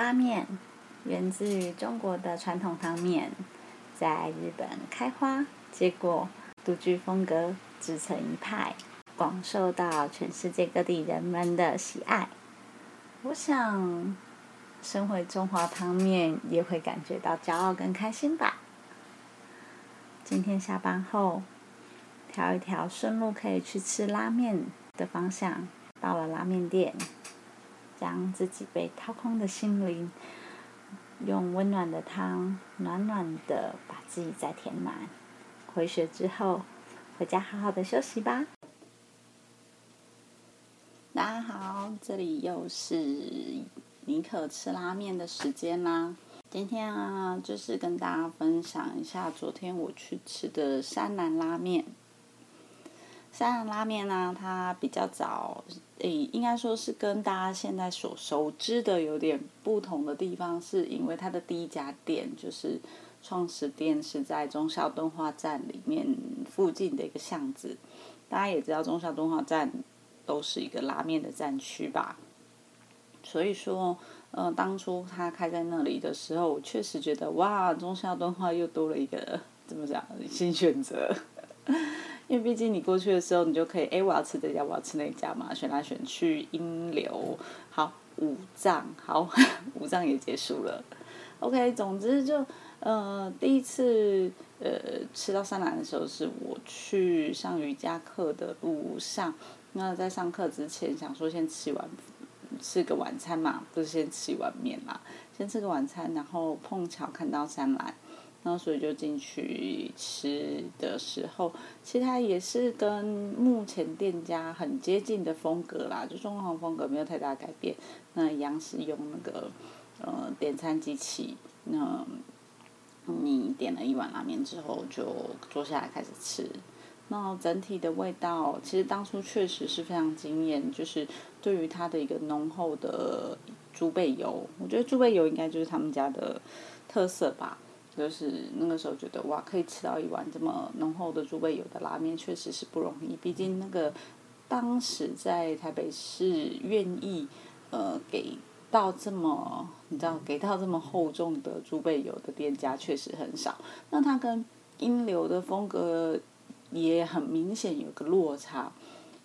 发面源自于中国的传统汤面，在日本开花，结果独具风格，自成一派，广受到全世界各地人们的喜爱。我想，身为中华汤面，也会感觉到骄傲跟开心吧。今天下班后，挑一条顺路可以去吃拉面的方向，到了拉面店。将自己被掏空的心灵，用温暖的汤，暖暖的把自己再填满。回血之后，回家好好的休息吧。大家好，这里又是尼可吃拉面的时间啦。今天啊，就是跟大家分享一下昨天我去吃的山南拉面。山南拉面呢，它比较早，诶，应该说是跟大家现在所熟知的有点不同的地方，是因为它的第一家店就是创始店是在忠孝敦化站里面附近的一个巷子。大家也知道忠孝敦化站都是一个拉面的站区吧，所以说，呃，当初它开在那里的时候，我确实觉得哇，忠孝敦化又多了一个怎么讲新选择。因为毕竟你过去的时候，你就可以，哎，我要吃这家，我要吃那家嘛，选来选去，阴流，好，五脏，好，五脏也结束了。OK，总之就，呃，第一次，呃，吃到三兰的时候，是我去上瑜伽课的路上。那在上课之前，想说先吃完，吃个晚餐嘛，不是先吃一碗面嘛，先吃个晚餐，然后碰巧看到三兰。然后所以就进去吃的时候，其实它也是跟目前店家很接近的风格啦，就装潢风格没有太大改变。那一样是用那个呃点餐机器，那你点了一碗拉面之后就坐下来开始吃。那整体的味道，其实当初确实是非常惊艳，就是对于它的一个浓厚的猪背油，我觉得猪背油应该就是他们家的特色吧。就是那个时候觉得哇，可以吃到一碗这么浓厚的猪背油的拉面，确实是不容易。毕竟那个当时在台北市愿意呃给到这么你知道给到这么厚重的猪背油的店家确实很少。那它跟英流的风格也很明显有个落差，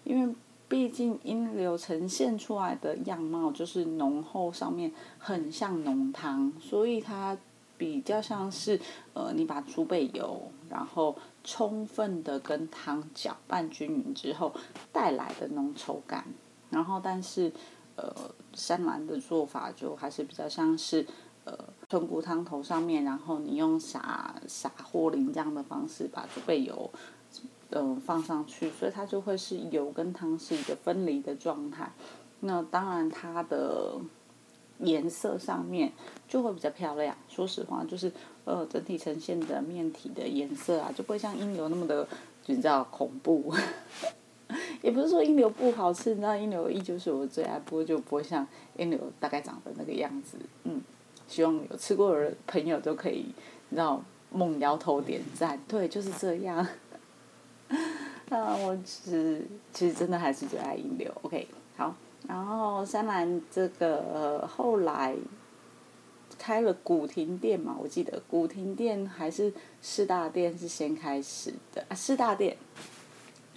因为毕竟英流呈现出来的样貌就是浓厚，上面很像浓汤，所以它。比较像是，呃，你把猪背油，然后充分的跟汤搅拌均匀之后带来的浓稠感，然后但是，呃，山兰的做法就还是比较像是，呃，豚骨汤头上面，然后你用撒撒或淋这样的方式把猪背油，嗯，放上去，所以它就会是油跟汤是一个分离的状态。那当然它的。颜色上面就会比较漂亮。说实话，就是呃，整体呈现的面体的颜色啊，就不会像英流那么的，你知道恐怖。也不是说英流不好吃，你知道英流依旧是我最爱，不过就不会像英流大概长的那个样子。嗯，希望有吃过的朋友都可以，你知道猛摇头点赞。对，就是这样。啊我其实其实真的还是最爱英流。OK，好。然后三兰这个后来开了古亭店嘛，我记得古亭店还是四大店是先开始的啊，四大店，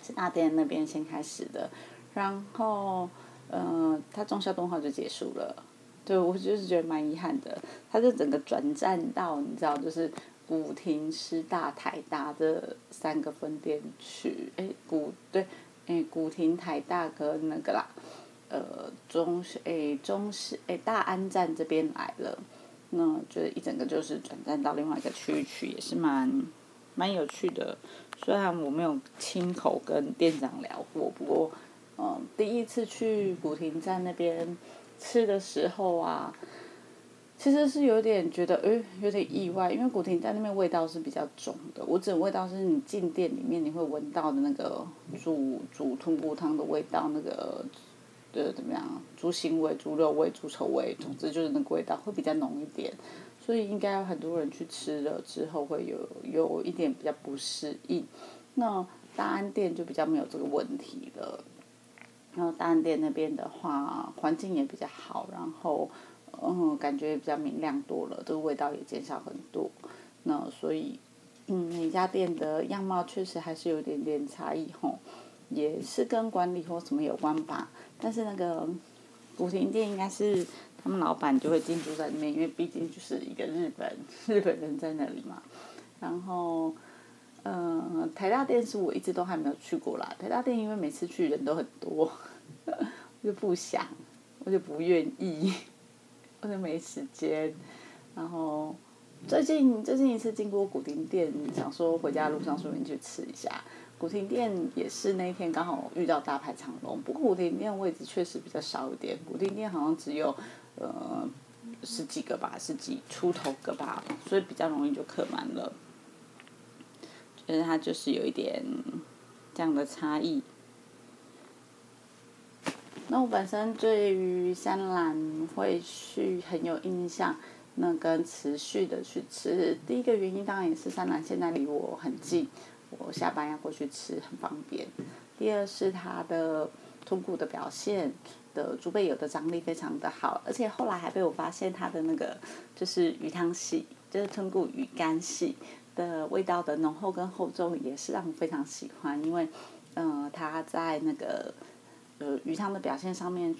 四大店那边先开始的，然后嗯，它中孝东化就结束了，对我就是觉得蛮遗憾的，它就整个转战到你知道，就是古亭、师大、台大这三个分店去，哎，古对，哎，古亭、台大跟那个啦。呃，中诶，中市诶，大安站这边来了，那就一整个就是转站到另外一个区域去，也是蛮蛮有趣的。虽然我没有亲口跟店长聊过，不过，嗯，第一次去古亭站那边吃的时候啊，其实是有点觉得，诶，有点意外，因为古亭站那边味道是比较重的。我指味道是你进店里面你会闻到的那个煮煮豚骨汤的味道，那个。呃，怎么样？猪腥味、猪肉味、猪臭味，总之就是那个味道会比较浓一点，所以应该有很多人去吃了之后会有有一点比较不适应。那大安店就比较没有这个问题了。然后大安店那边的话，环境也比较好，然后嗯，感觉也比较明亮多了，这个味道也减少很多。那所以，嗯，每家店的样貌确实还是有点点差异吼，也是跟管理或什么有关吧。但是那个古亭店应该是他们老板就会进驻在里面，因为毕竟就是一个日本 日本人在那里嘛。然后，嗯，台大店是我一直都还没有去过啦。台大店因为每次去人都很多，我就不想，我就不愿意。我就没时间，然后最近最近一次经过古亭店，想说回家路上顺便去吃一下。古亭店也是那一天刚好遇到大排长龙，不过古亭店位置确实比较少一点，古亭店好像只有呃十几个吧，十几出头个吧，所以比较容易就客满了。觉得它就是有一点这样的差异。那我本身对于山兰会去很有印象，那跟持续的去吃，第一个原因当然也是山兰现在离我很近，我下班要过去吃很方便。第二是它的豚骨的表现的猪背油的张力非常的好，而且后来还被我发现它的那个就是鱼汤系，就是豚骨鱼干系的味道的浓厚跟厚重也是让我非常喜欢，因为嗯它在那个。呃，鱼汤的表现上面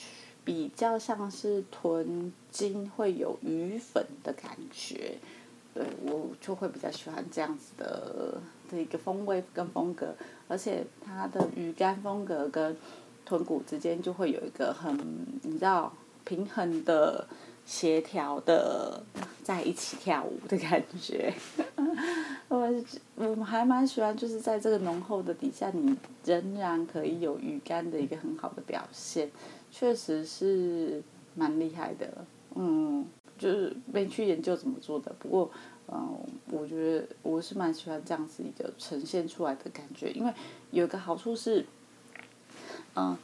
比较像是豚筋会有鱼粉的感觉，对我就会比较喜欢这样子的的一个风味跟风格，而且它的鱼干风格跟豚骨之间就会有一个很你知道平衡的。协调的在一起跳舞的感觉，我我还蛮喜欢，就是在这个浓厚的底下，你仍然可以有鱼干的一个很好的表现，确实是蛮厉害的。嗯，就是没去研究怎么做的，不过嗯，我觉得我是蛮喜欢这样子一个呈现出来的感觉，因为有一个好处是，嗯，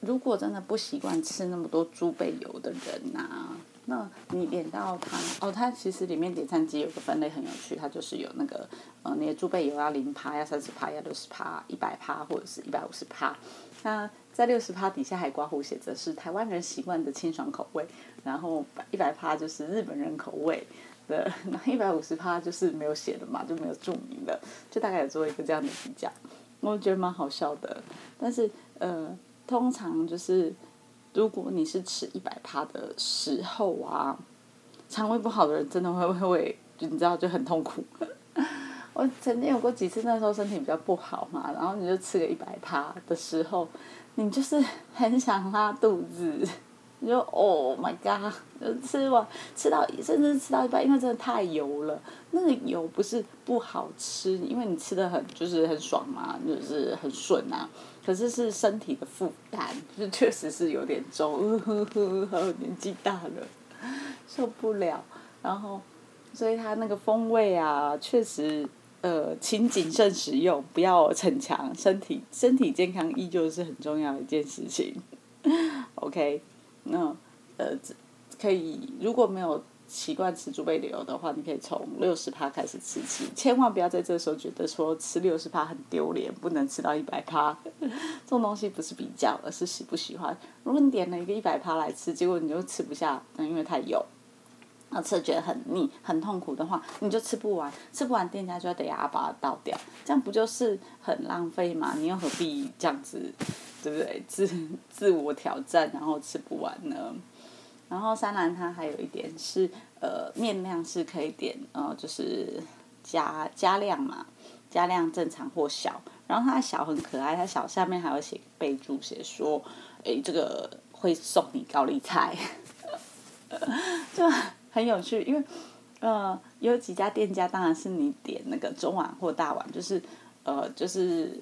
如果真的不习惯吃那么多猪背油的人呐。那你点到它哦，它其实里面点餐机有个分类很有趣，它就是有那个呃，你的猪背油要零趴，要三十趴，要六十趴，一百趴或者是一百五十趴。那在六十趴底下还刮胡写着是台湾人习惯的清爽口味，然后一百趴就是日本人口味的，那一百五十趴就是没有写的嘛，就没有注明的，就大概有做一个这样的比较，我觉得蛮好笑的。但是呃，通常就是。如果你是吃一百趴的时候啊，肠胃不好的人真的会会会，你知道就很痛苦。我曾经有过几次，那时候身体比较不好嘛，然后你就吃个一百趴的时候，你就是很想拉肚子。你就 Oh my God！就吃完吃到甚至吃到一半，因为真的太油了。那个油不是不好吃，因为你吃的很就是很爽嘛，就是很顺啊。可是是身体的负担，就确实是有点重。呵呵呵，年纪大了，受不了。然后，所以它那个风味啊，确实呃，请谨慎使用，不要逞强。身体身体健康依旧是很重要的一件事情。OK。那呃，可以如果没有习惯吃猪背油的话，你可以从六十趴开始吃起，千万不要在这时候觉得说吃六十趴很丢脸，不能吃到一百趴。这种东西不是比较，而是喜不喜欢。如果你点了一个一百趴来吃，结果你就吃不下，那因为太油，那吃觉得很腻、很痛苦的话，你就吃不完，吃不完店家就要等下把它倒掉，这样不就是很浪费吗？你又何必这样子？对不对？自自我挑战，然后吃不完呢。然后三兰它还有一点是，呃，面量是可以点，呃，就是加加量嘛，加量正常或小。然后它小很可爱，它小下面还有写备注，写说，哎，这个会送你高丽菜，就 很有趣。因为，呃，有几家店家当然是你点那个中碗或大碗，就是，呃，就是。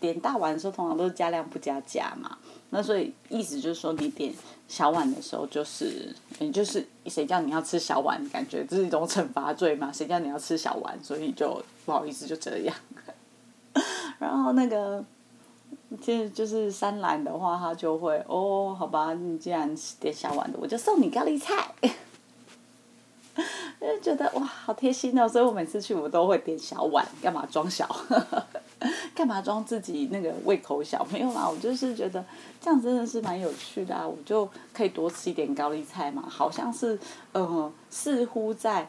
点大碗的时候，通常都是加量不加价嘛。那所以意思就是说，你点小碗的时候，就是你就是谁叫你要吃小碗，感觉这是一种惩罚罪嘛？谁叫你要吃小碗，所以就不好意思就这样。然后那个，其实就是三兰的话，他就会哦，好吧，你既然点小碗的，我就送你咖喱菜。就觉得哇，好贴心哦！所以我每次去，我都会点小碗，干嘛装小？干嘛装自己那个胃口小？没有啦，我就是觉得这样真的是蛮有趣的啊！我就可以多吃一点高丽菜嘛，好像是呃，似乎在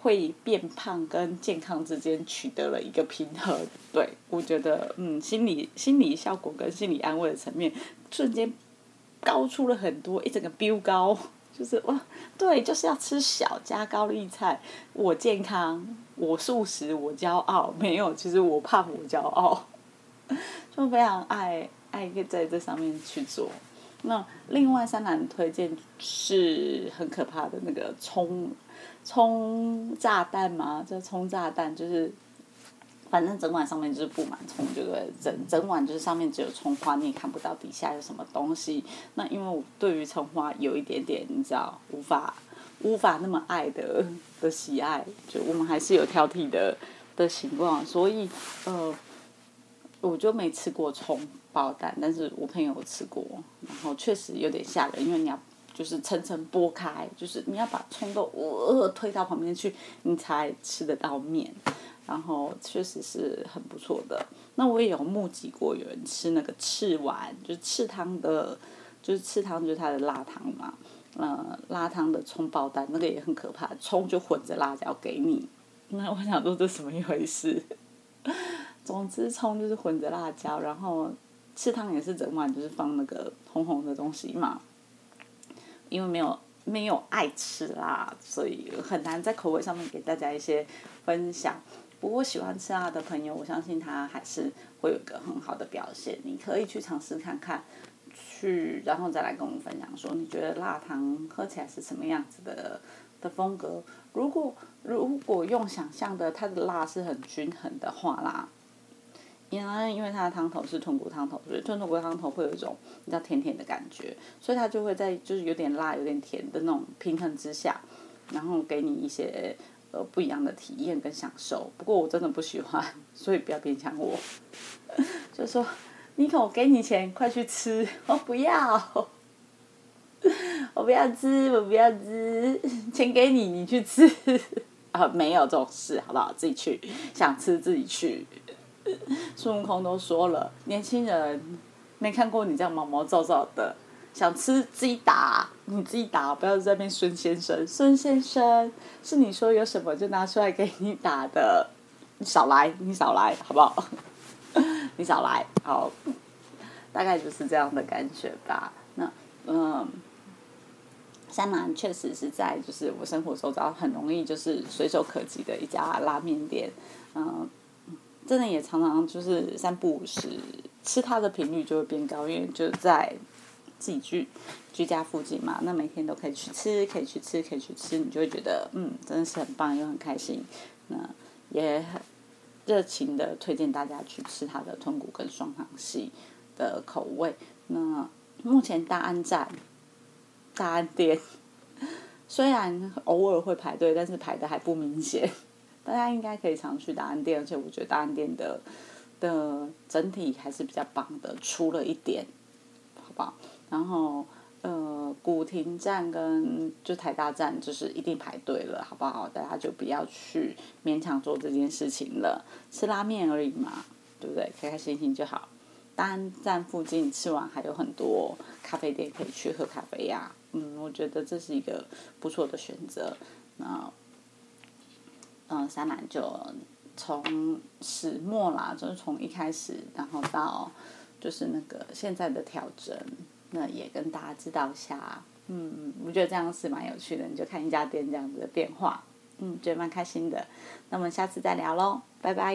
会变胖跟健康之间取得了一个平衡。对我觉得，嗯，心理心理效果跟心理安慰的层面，瞬间高出了很多，一整个飙高。就是哇，对，就是要吃小加高丽菜。我健康，我素食，我骄傲。没有，其实我胖，我骄傲。就非常爱爱在这上面去做。那另外三男推荐是很可怕的那个葱葱炸弹吗？这葱炸弹就是。反正整碗上面就是布满葱，对不对？整整碗就是上面只有葱花，你也看不到底下有什么东西。那因为我对于葱花有一点点，你知道，无法无法那么爱的的喜爱，就我们还是有挑剔的的情况，所以呃，我就没吃过葱包蛋，但是我朋友吃过，然后确实有点吓人，因为你要就是层层剥开，就是你要把葱都呃推到旁边去，你才吃得到面。然后确实是很不错的。那我也有目击过有人吃那个赤丸，就是赤汤的，就是赤汤就是它的辣汤嘛。呃，辣汤的葱爆蛋那个也很可怕，葱就混着辣椒给你。那我想说这什么一回事？总之葱就是混着辣椒，然后赤汤也是整碗就是放那个红红的东西嘛。因为没有没有爱吃辣，所以很难在口味上面给大家一些分享。不过喜欢吃辣的朋友，我相信他还是会有一个很好的表现。你可以去尝试看看，去然后再来跟我们分享说，你觉得辣汤喝起来是什么样子的的风格？如果如果用想象的，它的辣是很均衡的话啦，因为因为它的汤头是豚骨汤头，所以豚骨汤头会有一种比较甜甜的感觉，所以它就会在就是有点辣有点甜的那种平衡之下，然后给你一些。呃，不一样的体验跟享受。不过我真的不喜欢，所以不要勉强我。就说，妮可，我给你钱，快去吃。我不要，我不要吃，我不要吃。钱给你，你去吃。啊，没有这种事，好不好？自己去，想吃自己去。孙悟空都说了，年轻人没看过你这样毛毛躁躁的。想吃自己打，你自己打，不要在那边孙先生。孙先生是你说有什么就拿出来给你打的，你少来，你少来，好不好？你少来，好，大概就是这样的感觉吧。那嗯，三南确实是在就是我生活周遭很容易就是随手可及的一家拉面店，嗯，真的也常常就是三不五时吃它的频率就会变高，因为就在。自己居居家附近嘛，那每天都可以去吃，可以去吃，可以去吃，你就会觉得嗯，真的是很棒，又很开心。那也很热情的推荐大家去吃它的豚骨跟双糖系的口味。那目前大安站、大安店 虽然偶尔会排队，但是排的还不明显。大家应该可以常去大安店，而且我觉得大安店的的整体还是比较棒的，出了一点，好不好？然后，呃，古亭站跟就台大站就是一定排队了，好不好？大家就不要去勉强做这件事情了，吃拉面而已嘛，对不对？开开心心就好。单站附近吃完还有很多咖啡店可以去喝咖啡呀，嗯，我觉得这是一个不错的选择。那，嗯，三男就从始末啦，就是从一开始，然后到就是那个现在的调整。那也跟大家知道一下，嗯，我觉得这样是蛮有趣的，你就看一家店这样子的变化，嗯，觉得蛮开心的。那我们下次再聊喽，拜拜。